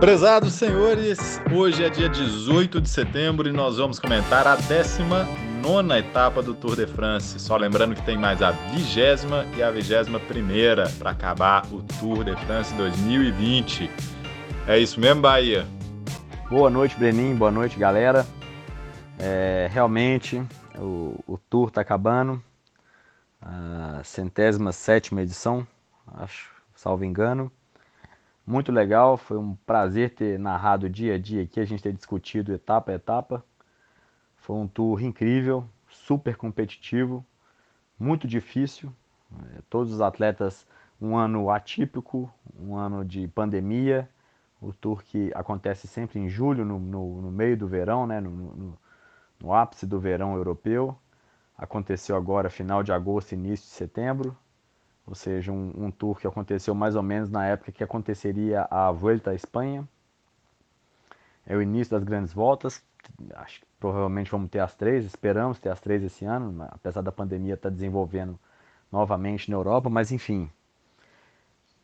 Prezados senhores, hoje é dia 18 de setembro e nós vamos comentar a 19 etapa do Tour de France. Só lembrando que tem mais a vigésima e a vigésima primeira para acabar o Tour de France 2020. É isso mesmo, Bahia? Boa noite, Breninho. Boa noite, galera. É, realmente, o, o Tour está acabando. A centésima sétima edição, acho, salvo engano. Muito legal, foi um prazer ter narrado dia a dia aqui, a gente ter discutido etapa a etapa. Foi um tour incrível, super competitivo, muito difícil. É, todos os atletas, um ano atípico, um ano de pandemia. O tour que acontece sempre em julho, no, no, no meio do verão, né? No, no, no ápice do verão europeu. Aconteceu agora final de agosto, início de setembro ou seja, um, um, tour que aconteceu mais ou menos na época que aconteceria a Vuelta à Espanha. É o início das grandes voltas, acho que provavelmente vamos ter as três, esperamos ter as três esse ano, apesar da pandemia estar tá desenvolvendo novamente na Europa, mas enfim.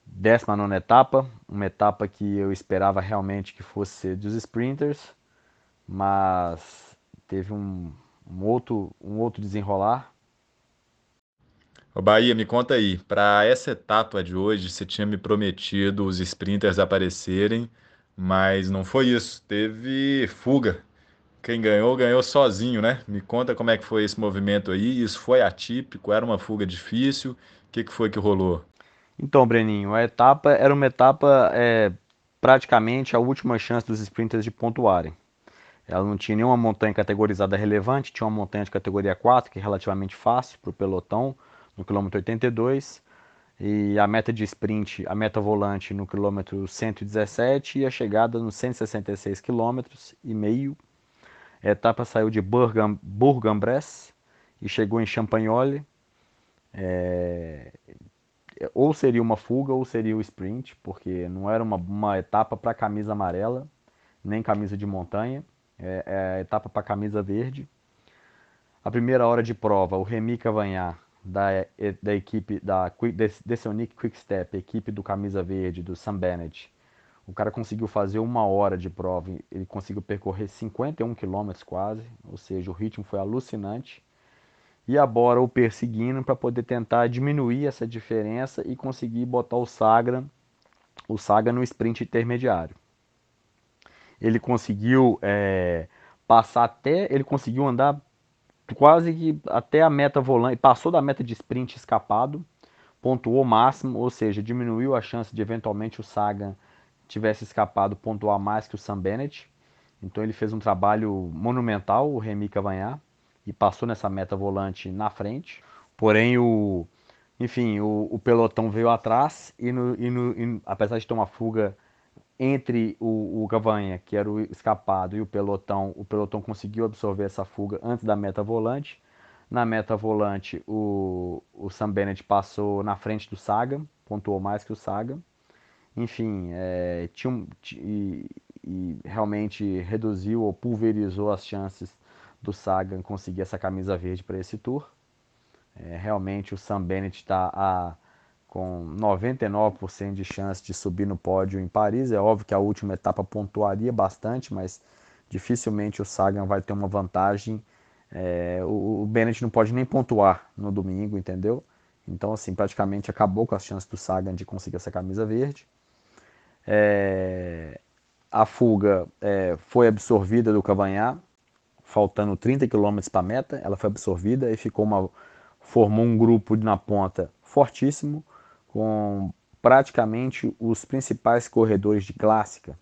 19 etapa, uma etapa que eu esperava realmente que fosse dos sprinters, mas teve um, um outro, um outro desenrolar Ô Bahia, me conta aí, para essa etapa de hoje, você tinha me prometido os sprinters aparecerem, mas não foi isso, teve fuga. Quem ganhou, ganhou sozinho, né? Me conta como é que foi esse movimento aí, isso foi atípico, era uma fuga difícil, o que, que foi que rolou? Então, Breninho, a etapa era uma etapa é, praticamente a última chance dos sprinters de pontuarem. Ela não tinha nenhuma montanha categorizada relevante, tinha uma montanha de categoria 4, que é relativamente fácil para o pelotão, no quilômetro 82 e a meta de sprint, a meta volante no quilômetro 117 e a chegada nos 166 quilômetros e meio. A etapa saiu de Bourg-en-Bresse e chegou em Champagnole. É... Ou seria uma fuga ou seria o sprint, porque não era uma, uma etapa para camisa amarela, nem camisa de montanha. É, é a etapa para camisa verde. A primeira hora de prova, o Remy Cavagnar da, da equipe da Deconic Quick Step, equipe do camisa verde, do Sam Bennett. O cara conseguiu fazer uma hora de prova, ele conseguiu percorrer 51 quilômetros quase, ou seja, o ritmo foi alucinante. E a o perseguindo para poder tentar diminuir essa diferença e conseguir botar o Saga, o Saga no sprint intermediário. Ele conseguiu é, passar até, ele conseguiu andar quase que até a meta volante, passou da meta de sprint escapado, pontuou máximo, ou seja, diminuiu a chance de eventualmente o Sagan tivesse escapado pontuar mais que o Sam Bennett. Então ele fez um trabalho monumental, o Remy Cavanhar, e passou nessa meta volante na frente. Porém, o, enfim, o, o pelotão veio atrás e, no, e, no, e apesar de ter uma fuga entre o, o Gavanha, que era o escapado, e o pelotão, o pelotão conseguiu absorver essa fuga antes da meta volante. Na meta volante, o, o Sam Bennett passou na frente do Saga, pontuou mais que o Saga. Enfim, é, tinha um, e, e, realmente reduziu ou pulverizou as chances do Saga conseguir essa camisa verde para esse tour. É, realmente o Sam Bennett está a com 99% de chance de subir no pódio em Paris. É óbvio que a última etapa pontuaria bastante, mas dificilmente o Sagan vai ter uma vantagem. É, o, o Bennett não pode nem pontuar no domingo, entendeu? Então, assim, praticamente acabou com as chances do Sagan de conseguir essa camisa verde. É, a fuga é, foi absorvida do Cavanhar, faltando 30 km para a meta. Ela foi absorvida e ficou uma, formou um grupo na ponta fortíssimo com praticamente os principais corredores de clássica,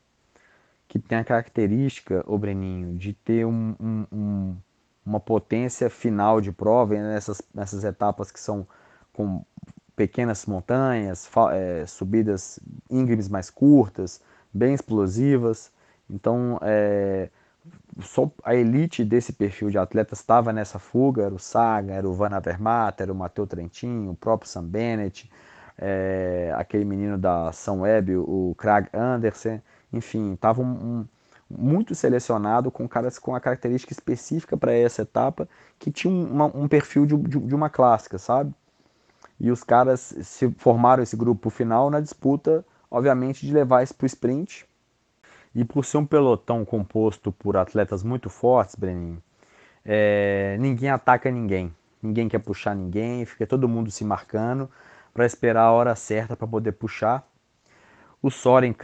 que tem a característica, o Breninho, de ter um, um, um, uma potência final de prova nessas, nessas etapas que são com pequenas montanhas, é, subidas íngremes mais curtas, bem explosivas. Então, é, só a elite desse perfil de atletas estava nessa fuga, era o Saga, era o Van Avermaet, era o Matheus Trentin, o próprio Sam Bennett, é, aquele menino da São Web, o Craig Anderson, enfim, estavam um, um, muito selecionado com caras com a característica específica para essa etapa, que tinha uma, um perfil de, de, de, uma clássica, sabe? E os caras se formaram esse grupo final na disputa, obviamente, de levar isso para o sprint. E por ser um pelotão composto por atletas muito fortes, Breninho, é, ninguém ataca ninguém. Ninguém quer puxar ninguém, fica todo mundo se marcando para esperar a hora certa para poder puxar. O Soren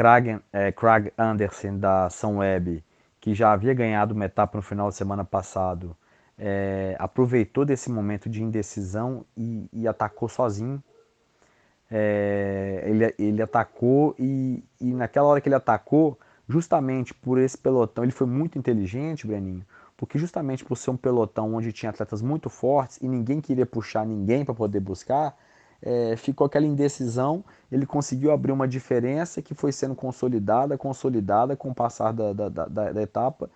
é, Krag Andersen da São Web, que já havia ganhado uma etapa no final de semana passado, é, aproveitou desse momento de indecisão e, e atacou sozinho. É, ele, ele atacou e, e naquela hora que ele atacou, justamente por esse pelotão, ele foi muito inteligente, Breninho, porque justamente por ser um pelotão onde tinha atletas muito fortes e ninguém queria puxar ninguém para poder buscar, é, ficou aquela indecisão, ele conseguiu abrir uma diferença que foi sendo consolidada, consolidada com o passar da, da, da, da etapa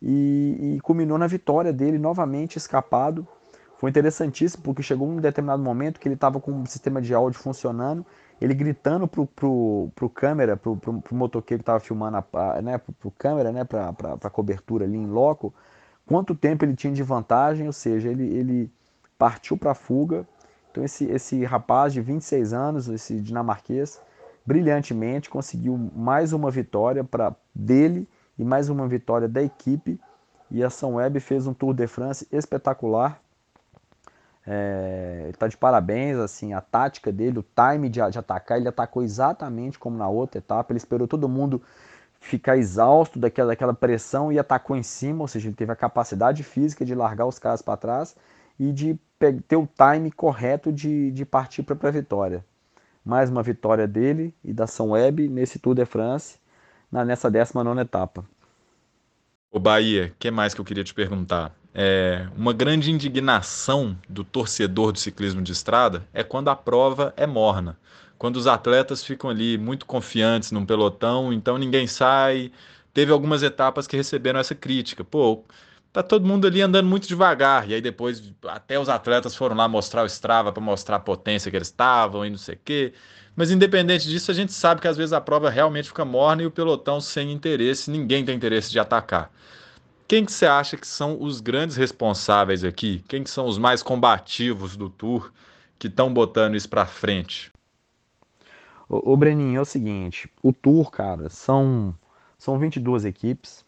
e, e, culminou na vitória dele, novamente escapado. Foi interessantíssimo porque chegou um determinado momento que ele estava com o sistema de áudio funcionando, ele gritando pro, pro, pro câmera, pro, pro, pro motoqueiro que estava filmando, a, né, pro, pro câmera, né, para cobertura ali em loco, quanto tempo ele tinha de vantagem, ou seja, ele, ele partiu para a fuga, então esse, esse rapaz de 26 anos, esse dinamarquês, brilhantemente conseguiu mais uma vitória para dele e mais uma vitória da equipe. E a São Web fez um Tour de France espetacular. É, está de parabéns, assim, a tática dele, o time de, de, atacar, ele atacou exatamente como na outra etapa. Ele esperou todo mundo ficar exausto daquela, daquela pressão e atacou em cima, ou seja, ele teve a capacidade física de largar os caras para trás e de ter o time correto de, de partir para a vitória. Mais uma vitória dele e da São Web nesse Tour de France, na, nessa 19 etapa. O Bahia, o que mais que eu queria te perguntar? É, uma grande indignação do torcedor do ciclismo de estrada é quando a prova é morna. Quando os atletas ficam ali muito confiantes num pelotão, então ninguém sai. Teve algumas etapas que receberam essa crítica. Pô, tá todo mundo ali andando muito devagar. E aí depois até os atletas foram lá mostrar o Strava para mostrar a potência que eles estavam e não sei o quê. Mas independente disso, a gente sabe que às vezes a prova realmente fica morna e o pelotão sem interesse, ninguém tem interesse de atacar. Quem que você acha que são os grandes responsáveis aqui? Quem que são os mais combativos do Tour que estão botando isso para frente? O, o Breninho, é o seguinte, o Tour, cara, são são 22 equipes,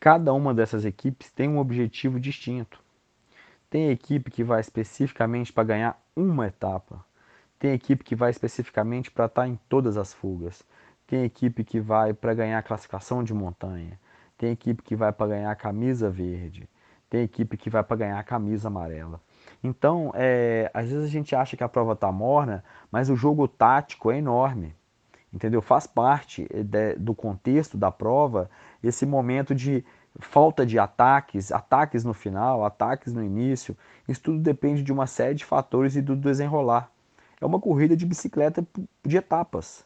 Cada uma dessas equipes tem um objetivo distinto. Tem equipe que vai especificamente para ganhar uma etapa. Tem equipe que vai especificamente para estar tá em todas as fugas. Tem equipe que vai para ganhar a classificação de montanha. Tem equipe que vai para ganhar a camisa verde. Tem equipe que vai para ganhar a camisa amarela. Então, é, às vezes a gente acha que a prova está morna, mas o jogo tático é enorme entendeu? Faz parte eh, de, do contexto da prova esse momento de falta de ataques, ataques no final, ataques no início. Isso tudo depende de uma série de fatores e do desenrolar. É uma corrida de bicicleta de etapas.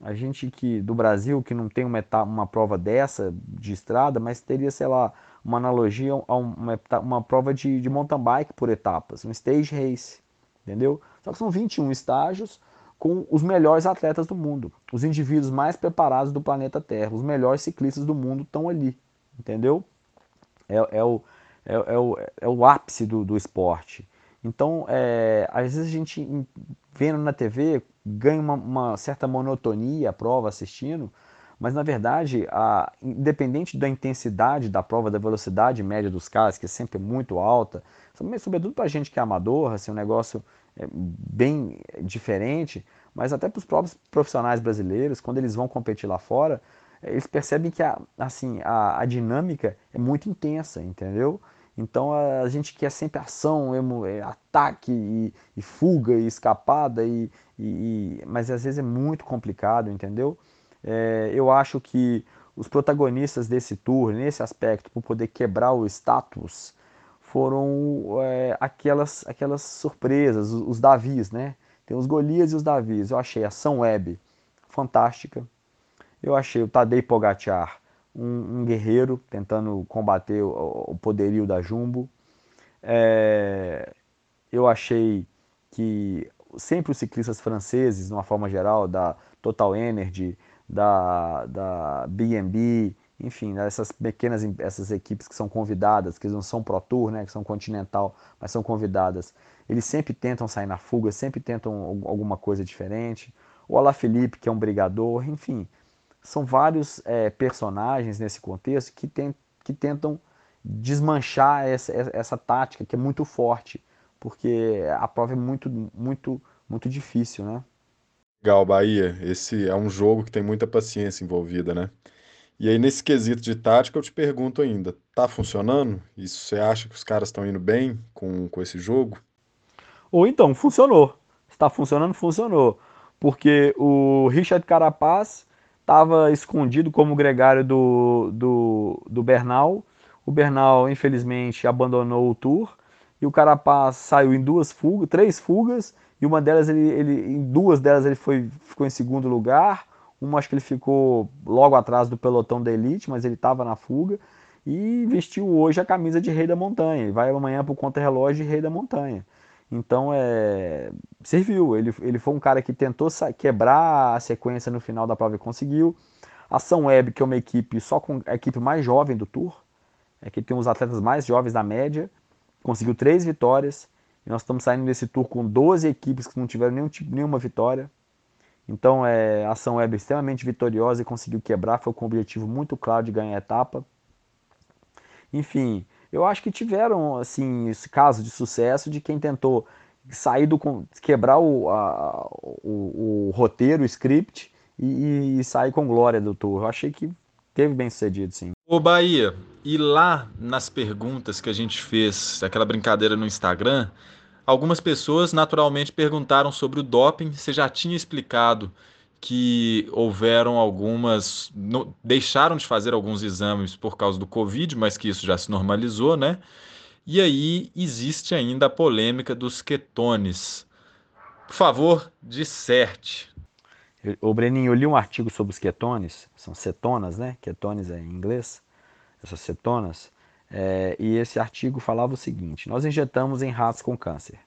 A gente que do Brasil que não tem uma, etapa, uma prova dessa de estrada, mas teria, sei lá, uma analogia a uma, uma prova de, de mountain bike por etapas, um stage race, entendeu? Só que são 21 estágios, com os melhores atletas do mundo, os indivíduos mais preparados do planeta Terra, os melhores ciclistas do mundo estão ali, entendeu? É, é o, é, é, o, é o ápice do, do esporte. Então, é, às vezes a gente, vendo na TV, ganha uma, uma, certa monotonia a prova assistindo, mas na verdade, a, independente da intensidade da prova, da velocidade média dos caras, que é sempre muito alta, sobretudo para gente que é amador, assim, um negócio bem diferente, mas até para os próprios profissionais brasileiros, quando eles vão competir lá fora, é, eles percebem que a, assim, a, a dinâmica é muito intensa, entendeu? Então a gente quer sempre ação, é, ataque e, e, fuga e escapada, e, e, mas às vezes é muito complicado, entendeu? É, eu acho que os protagonistas desse tour, nesse aspecto, por poder quebrar o status foram é, aquelas, aquelas surpresas, os, os Davis, né? Tem os Golias e os Davis. Eu achei a São Web fantástica. Eu achei o Tadej Pogacar um, um guerreiro tentando combater o, o poderio da Jumbo. É, eu achei que sempre os ciclistas franceses, de uma forma geral, da Total Energy, da, da BNB, enfim, né, essas pequenas essas equipes que são convidadas, que não são Pro Tour, né, que são Continental, mas são convidadas, eles sempre tentam sair na fuga, sempre tentam alguma coisa diferente. O Alaphilippe, que é um brigador, enfim, são vários é, personagens nesse contexto que, tem, que tentam desmanchar essa, essa tática que é muito forte, porque a prova é muito, muito, muito difícil, né? Legal, Bahia. Esse é um jogo que tem muita paciência envolvida, né? E aí, nesse quesito de tática, eu te pergunto ainda, tá funcionando? Isso você acha que os caras estão indo bem com, com esse jogo? Ou então, funcionou. Está funcionando, funcionou. Porque o Richard Carapaz estava escondido como gregário do, do, do Bernal. O Bernal, infelizmente, abandonou o tour. E o Carapaz saiu em duas fugas, três fugas, e uma delas ele, ele em duas delas ele foi, ficou em segundo lugar. Uma acho que ele ficou logo atrás do pelotão da elite, mas ele estava na fuga e vestiu hoje a camisa de Rei da Montanha. Ele vai amanhã para o contra-relógio de Rei da Montanha. Então, é, serviu. Ele, ele foi um cara que tentou quebrar a sequência no final da prova e conseguiu. A São Web, que é uma equipe só com a equipe mais jovem do Tour, é que tem os atletas mais jovens da média, conseguiu três vitórias. E nós estamos saindo desse Tour com 12 equipes que não tiveram nenhum, tipo, nenhuma vitória. Então, é, a Ação Web extremamente vitoriosa e conseguiu quebrar, foi com um objetivo muito claro de ganhar a etapa. Enfim, eu acho que tiveram assim esse caso de sucesso de quem tentou sair do quebrar o, a, o, o, roteiro, o script e, e, sair com glória do tour. Eu achei que teve bem sucedido, sim. Ô Bahia, e lá nas perguntas que a gente fez, aquela brincadeira no Instagram, algumas pessoas naturalmente perguntaram sobre o doping. Você já tinha explicado que houveram algumas. Deixaram de fazer alguns exames por causa do Covid, mas que isso já se normalizou, né? E aí existe ainda a polêmica dos ketones. Por favor, disserte. O Breninho, eu li um artigo sobre os ketones, são cetonas, né? Ketones é em inglês, essas cetonas. É, e esse artigo falava o seguinte: nós injetamos em ratos com câncer.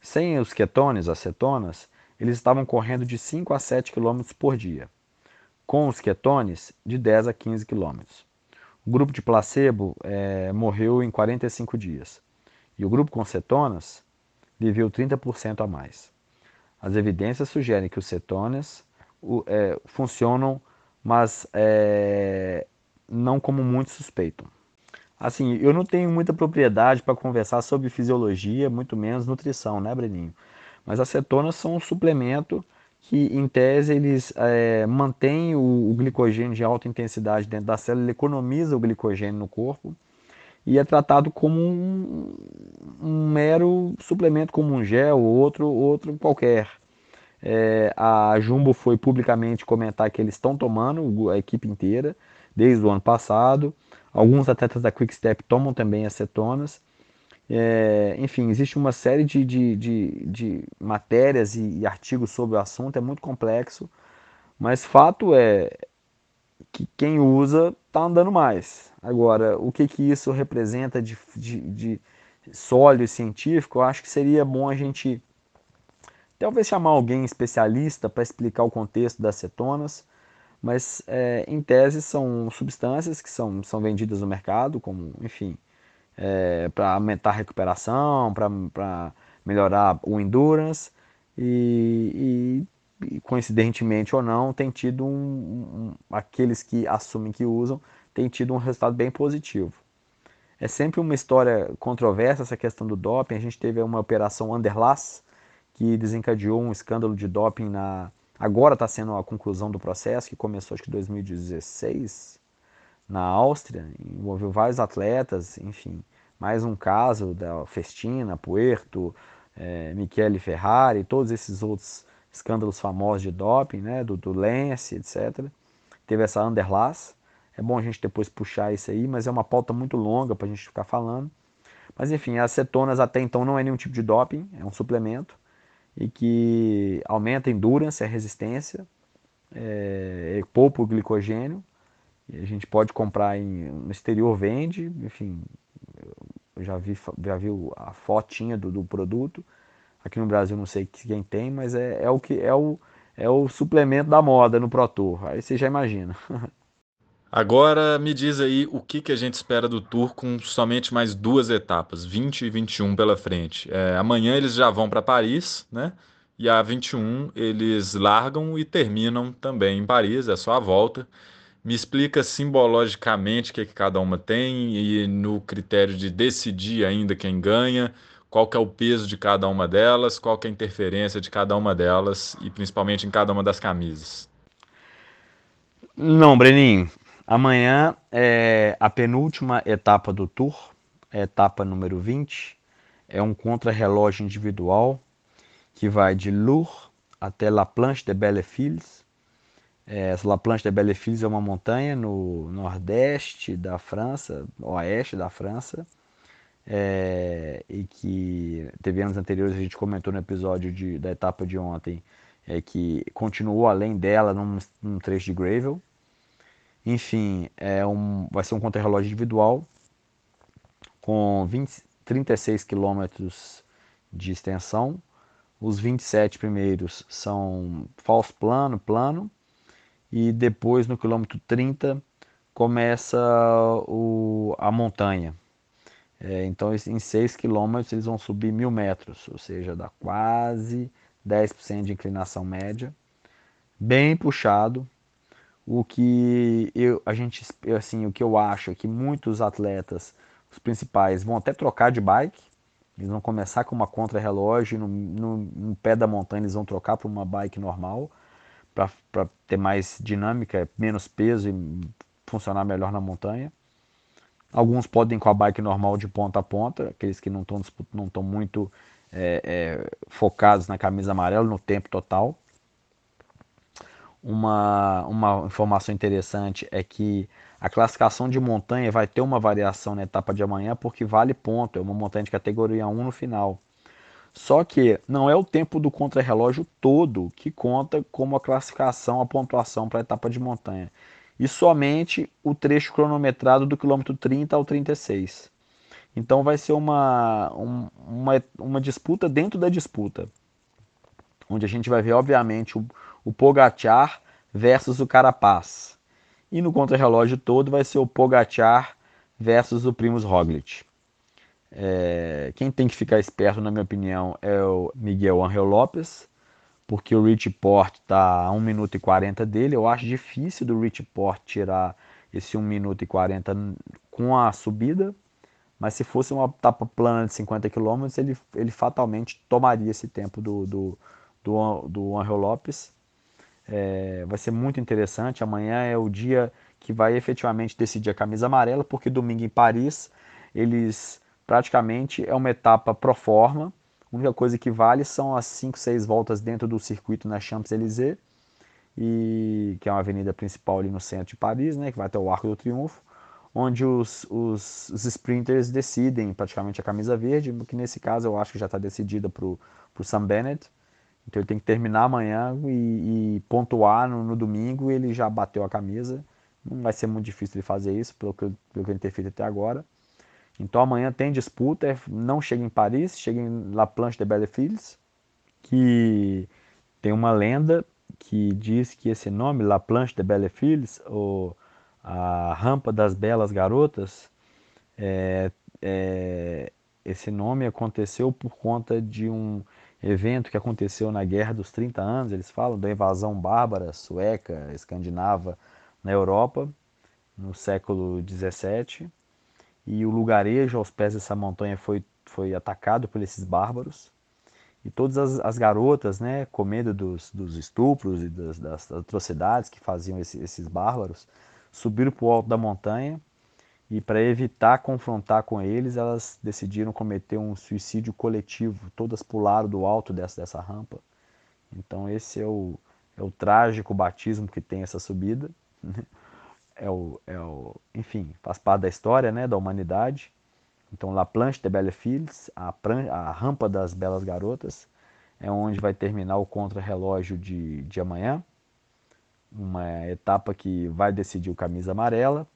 Sem os ketones, as cetonas, eles estavam correndo de 5 a 7 km por dia, com os ketones de 10 a 15 km. O grupo de placebo é, morreu em 45 dias e o grupo com cetonas viveu 30% a mais. As evidências sugerem que os cetonas é, funcionam, mas é, não como muitos suspeitam. Assim, eu não tenho muita propriedade para conversar sobre fisiologia, muito menos nutrição, né, Breninho? Mas as cetonas são um suplemento que, em tese, eles é, mantêm o, o, glicogênio de alta intensidade dentro da célula, ele economiza o glicogênio no corpo e é tratado como um, um mero suplemento, como um gel ou outro, outro qualquer. É, a Jumbo foi publicamente comentar que eles estão tomando, a equipe inteira, desde o ano passado. Alguns atletas da Quickstep tomam também acetonas. É, enfim, existe uma série de, de, de, de matérias e, e, artigos sobre o assunto, é muito complexo, mas fato é que quem usa está andando mais. Agora, o que, que isso representa de, de, de sólido científico, eu acho que seria bom a gente talvez chamar alguém especialista para explicar o contexto das cetonas, mas é, em tese são substâncias que são, são vendidas no mercado, como, enfim, é, para aumentar a recuperação, para melhorar o endurance e, e, coincidentemente ou não, tem tido um, um, aqueles que assumem que usam, tem tido um resultado bem positivo. É sempre uma história controversa essa questão do doping. A gente teve uma operação Underlass que desencadeou um escândalo de doping na agora está sendo a conclusão do processo que começou acho que em 2016 na Áustria, envolveu vários atletas, enfim, mais um caso da Festina, Puerto, é, Michele Ferrari, todos esses outros escândalos famosos de doping, né, do, do Lance, etc. Teve essa Underlass, é bom a gente depois puxar isso aí, mas é uma pauta muito longa para a gente ficar falando. Mas enfim, as cetonas até então não é nenhum tipo de doping, é um suplemento e que aumenta a endurance, a resistência, é, poupa o glicogênio a gente pode comprar em, no exterior, vende, enfim, já vi, já vi a fotinha do, do produto. Aqui no Brasil não sei quem tem, mas é, é o que é o, é o suplemento da moda no Pro Tour. Aí você já imagina. Agora me diz aí o que, que a gente espera do Tour com somente mais duas etapas, 20 e 21 pela frente. É, amanhã eles já vão para Paris, né? e a 21 eles largam e terminam também em Paris, é só a volta. Me explica simbologicamente o que, é que cada uma tem e no critério de decidir ainda quem ganha, qual que é o peso de cada uma delas, qual que é a interferência de cada uma delas e principalmente em cada uma das camisas. Não, Breninho. Amanhã é a penúltima etapa do Tour, é etapa número 20. É um contrarrelógio individual que vai de Lourdes até La Planche de Bellefils. É, La Planche de Bellefils é uma montanha no nordeste da França, oeste da França, é, e que teve anos anteriores a gente comentou no episódio de, da etapa de ontem, é, que continuou além dela num, num trecho de gravel. Enfim, é um, vai ser um contrarrelógio individual com 20, 36 quilômetros de extensão. Os 27 primeiros são falso plano, plano, e depois no quilômetro 30 começa o, a montanha. É, então em 6 quilômetros eles vão subir mil metros, ou seja, dá quase 10% de inclinação média, bem puxado. O que eu, a gente, assim, o que eu acho é que muitos atletas, os principais, vão até trocar de bike. Eles vão começar com uma contra-relógio, no, no, no, pé da montanha eles vão trocar para uma bike normal para ter mais dinâmica, menos peso e funcionar melhor na montanha. Alguns podem com a bike normal de ponta a ponta, aqueles que não estão não estão muito é, é, focados na camisa amarela, no tempo total. Uma, uma informação interessante é que a classificação de montanha vai ter uma variação na etapa de amanhã, porque vale ponto, é uma montanha de categoria 1 no final. Só que não é o tempo do contrarrelógio todo que conta como a classificação, a pontuação para a etapa de montanha. E somente o trecho cronometrado do quilômetro 30 ao 36. Então vai ser uma, uma, uma disputa dentro da disputa. Onde a gente vai ver, obviamente, o, o Pogacar versus o Carapaz. E no contrarrelógio todo vai ser o Pogacar versus o Primus Roglic. É, quem tem que ficar esperto, na minha opinião, é o Miguel Angel Lopes, porque o Rich Port está a 1 minuto e 40 dele. Eu acho difícil do Rich Port tirar esse 1 minuto e 40 com a subida, mas se fosse uma etapa plana de 50 km, ele, ele fatalmente tomaria esse tempo do, do, do, do Angel Lopes. É, vai ser muito interessante. Amanhã é o dia que vai efetivamente decidir a camisa amarela, porque domingo em Paris eles praticamente é uma etapa pro forma. A única coisa que vale são as 5, 6 voltas dentro do circuito na Champs-Élysées, e que é uma avenida principal ali no centro de Paris, né, que vai até o Arco do Triunfo, onde os, os, os sprinters decidem praticamente a camisa verde, que nesse caso eu acho que já está decidida para o Sam Bennett. Então ele tem que terminar amanhã e, e pontuar no, no, domingo ele já bateu a camisa. Não vai ser muito difícil ele fazer isso, pelo que, pelo que ele tem feito até agora. Então amanhã tem disputa, é, não chega em Paris, chega em La Planche de Bellefils, que tem uma lenda que diz que esse nome, La Planche de Bellefils, ou a Rampa das Belas Garotas, é, é, esse nome aconteceu por conta de um evento que aconteceu na Guerra dos 30 Anos, eles falam da invasão bárbara sueca, escandinava na Europa, no século 17 e o lugarejo aos pés dessa montanha foi, foi atacado por esses bárbaros. E todas as, as garotas, né, com medo dos, dos estupros e das, das atrocidades que faziam esse, esses bárbaros, subiram para o alto da montanha e para evitar confrontar com eles, elas decidiram cometer um suicídio coletivo. Todas pularam do alto dessa, dessa rampa. Então esse é o, é o trágico batismo que tem essa subida. Né? é o, é o, enfim, faz parte da história, né, da humanidade. Então, La Planche de Belles Filles, a, a rampa das belas garotas, é onde vai terminar o contrarrelógio de, de amanhã. Uma etapa que vai decidir o camisa amarela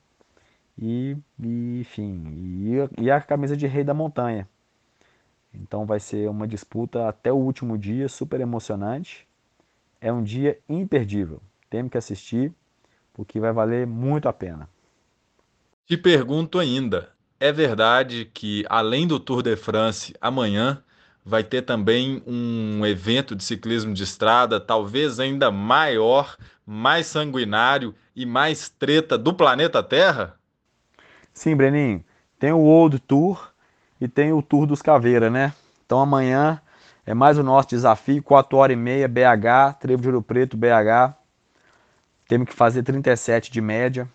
e, e enfim, e, e a camisa de rei da montanha. Então vai ser uma disputa até o último dia, super emocionante. É um dia imperdível. Temos que assistir o que vai valer muito a pena. Te pergunto ainda, é verdade que além do Tour de France, amanhã vai ter também um evento de ciclismo de estrada, talvez ainda maior, mais sanguinário e mais treta do planeta Terra? Sim, Breninho. Tem o World Tour e tem o Tour dos Caveira, né? Então amanhã é mais o nosso desafio, 4 horas e meia, BH, Trevo de Ouro Preto, BH. Temos que fazer 37 de média.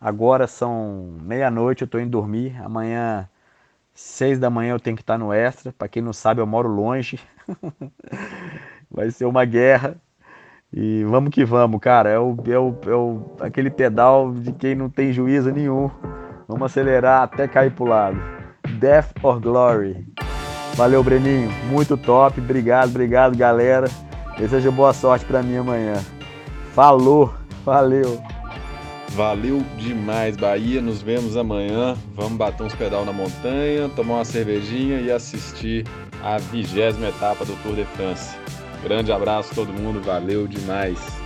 Agora são meia-noite, eu estou indo dormir. Amanhã, 6 da manhã, eu tenho que estar no Extra. Para quem não sabe, eu moro longe. Vai ser uma guerra. E vamos que vamos, cara. É, o, é, o, é o, aquele pedal de quem não tem juízo nenhum. Vamos acelerar até cair pro lado. Death or Glory. Valeu, Breninho. Muito top. Obrigado, obrigado, galera. Desejo boa sorte para mim amanhã. Falou. Valeu. Valeu demais, Bahia. Nos vemos amanhã. Vamos bater uns pedal na montanha, tomar uma cervejinha e assistir a vigésima etapa do Tour de France. Grande abraço todo mundo. Valeu demais.